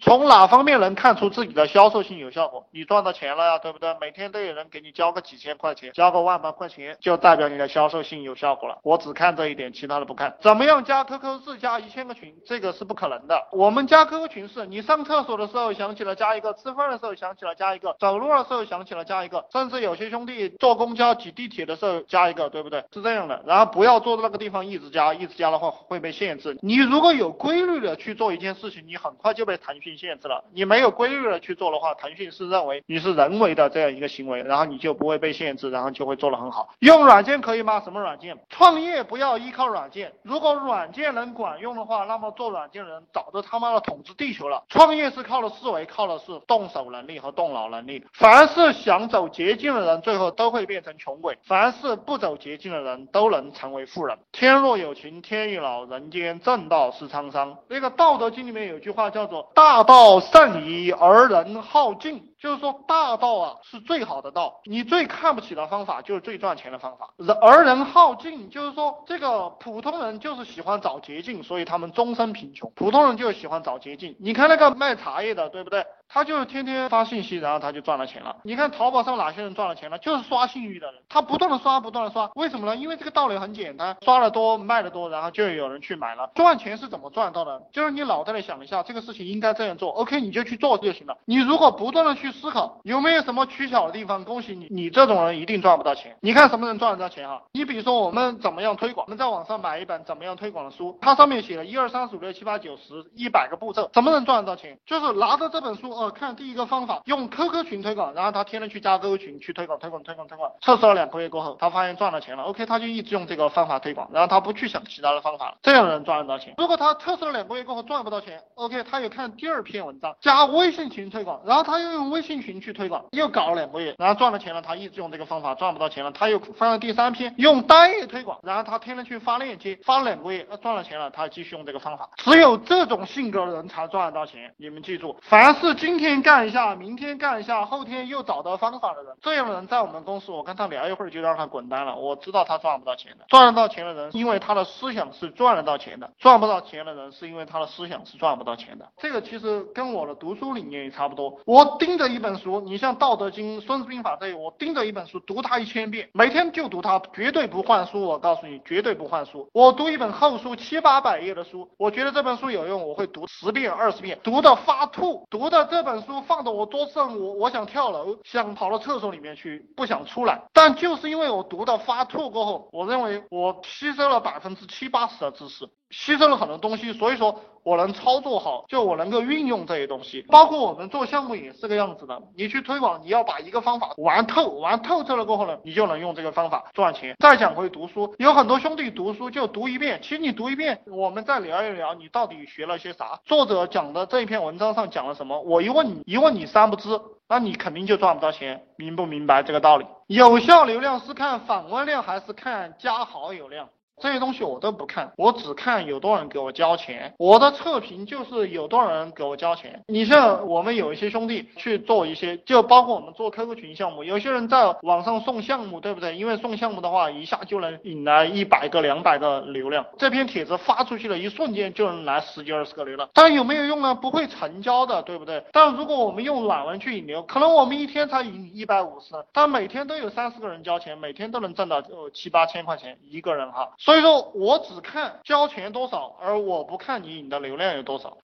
从哪方面能看出自己的销售性有效果？你赚到钱了呀，对不对？每天都有人给你交个几千块钱，交个万把块钱，就代表你的销售性有效果了。我只看这一点，其他的不看。怎么样加 QQ 自加一千个群？这个是不可能的。我们加 QQ 群是，你上厕所的时候想起了加一个，吃饭的时候想起了加一个，走路的时候想起了加一个，甚至有些兄弟坐公交挤地铁的时候加一个，对不对？是这样的。然后不要坐在那个地方一直加，一直加的话会被限制。你如果有规律的去做一件事情，你很快就被腾讯限制了。你没有规律的去做的话，腾讯是认为你是人为的这样一个行为，然后你就不会被限制，然后就会做得很好。用软件可以吗？什么软件？创业不要依靠软件。如果软件能管用的话，那么做软件的人早就他妈的统治地球了。创业是靠的思维，靠的是动手能力和动脑能力。凡是想走捷径的人，最后都会变成穷鬼；凡是不走捷径的人，都能成为富人。天若有情天亦老，人间正道是沧桑。那个《道德经》里面有句话叫做“大道甚夷而人好径”。就是说，大道啊是最好的道，你最看不起的方法就是最赚钱的方法。人而人好径，就是说这个普通人就是喜欢找捷径，所以他们终身贫穷。普通人就喜欢找捷径。你看那个卖茶叶的，对不对？他就是天天发信息，然后他就赚了钱了。你看淘宝上哪些人赚了钱了？就是刷信誉的人，他不断的刷，不断的刷。为什么呢？因为这个道理很简单，刷的多，卖的多，然后就有人去买了。赚钱是怎么赚到的？就是你脑袋里想一下，这个事情应该这样做，OK，你就去做就行了。你如果不断的去思考，有没有什么取巧的地方？恭喜你，你这种人一定赚不到钱。你看什么人赚得到钱哈？你比如说我们怎么样推广？我们在网上买一本怎么样推广的书，它上面写了一二三四五六七八九十一百个步骤，什么人赚得到钱？就是拿着这本书，我，看第一个方。法用 QQ 群推广，然后他天天去加 QQ 群去推广推广推广推广，测试了两个月过后，他发现赚了钱了。OK，他就一直用这个方法推广，然后他不去想其他的方法了。这样的人赚得到钱。如果他测试了两个月过后赚不到钱，OK，他又看第二篇文章，加微信群推广，然后他又用微信群去推广，又搞了两个月，然后赚了钱了，他一直用这个方法赚不到钱了，他又翻了第三篇用单页推广，然后他天天去发链接，发了两个月赚了钱了，他继续用这个方法。只有这种性格的人才赚得到钱。你们记住，凡是进今天干一下，明天干一下。后天又找到方法的人，这样的人在我们公司，我跟他聊一会儿就让他滚蛋了。我知道他赚不到钱的，赚得到钱的人，因为他的思想是赚得到钱的；赚不到钱的人，是因为他的思想是赚不到钱的。这个其实跟我的读书理念也差不多。我盯着一本书，你像《道德经》《孙子兵法》这些，我盯着一本书读它一千遍，每天就读它，绝对不换书。我告诉你，绝对不换书。我读一本厚书七八百页的书，我觉得这本书有用，我会读十遍二十遍，读的发吐，读的这这本书放的我桌子上，我我想跳楼。想跑到厕所里面去，不想出来。但就是因为我读到发吐过后，我认为我吸收了百分之七八十的知识，吸收了很多东西，所以说我能操作好，就我能够运用这些东西。包括我们做项目也是个样子的，你去推广，你要把一个方法玩透，玩透彻了过后呢，你就能用这个方法赚钱。再讲回读书，有很多兄弟读书就读一遍，其实你读一遍，我们再聊一聊，你到底学了些啥？作者讲的这一篇文章上讲了什么？我一问你，一问你三不知。那你肯定就赚不到钱，明不明白这个道理？有效流量是看访问量还是看加好友量？这些东西我都不看，我只看有多少人给我交钱。我的测评就是有多少人给我交钱。你像我们有一些兄弟去做一些，就包括我们做 QQ 群项目，有些人在网上送项目，对不对？因为送项目的话，一下就能引来一百个、两百个流量。这篇帖子发出去了一瞬间就能来十几、二十个流量。但有没有用呢？不会成交的，对不对？但如果我们用软文去引流，可能我们一天才引一百五十，但每天都有三四个人交钱，每天都能挣到呃七八千块钱一个人哈。所以说我只看交钱多少，而我不看你引的流量有多少。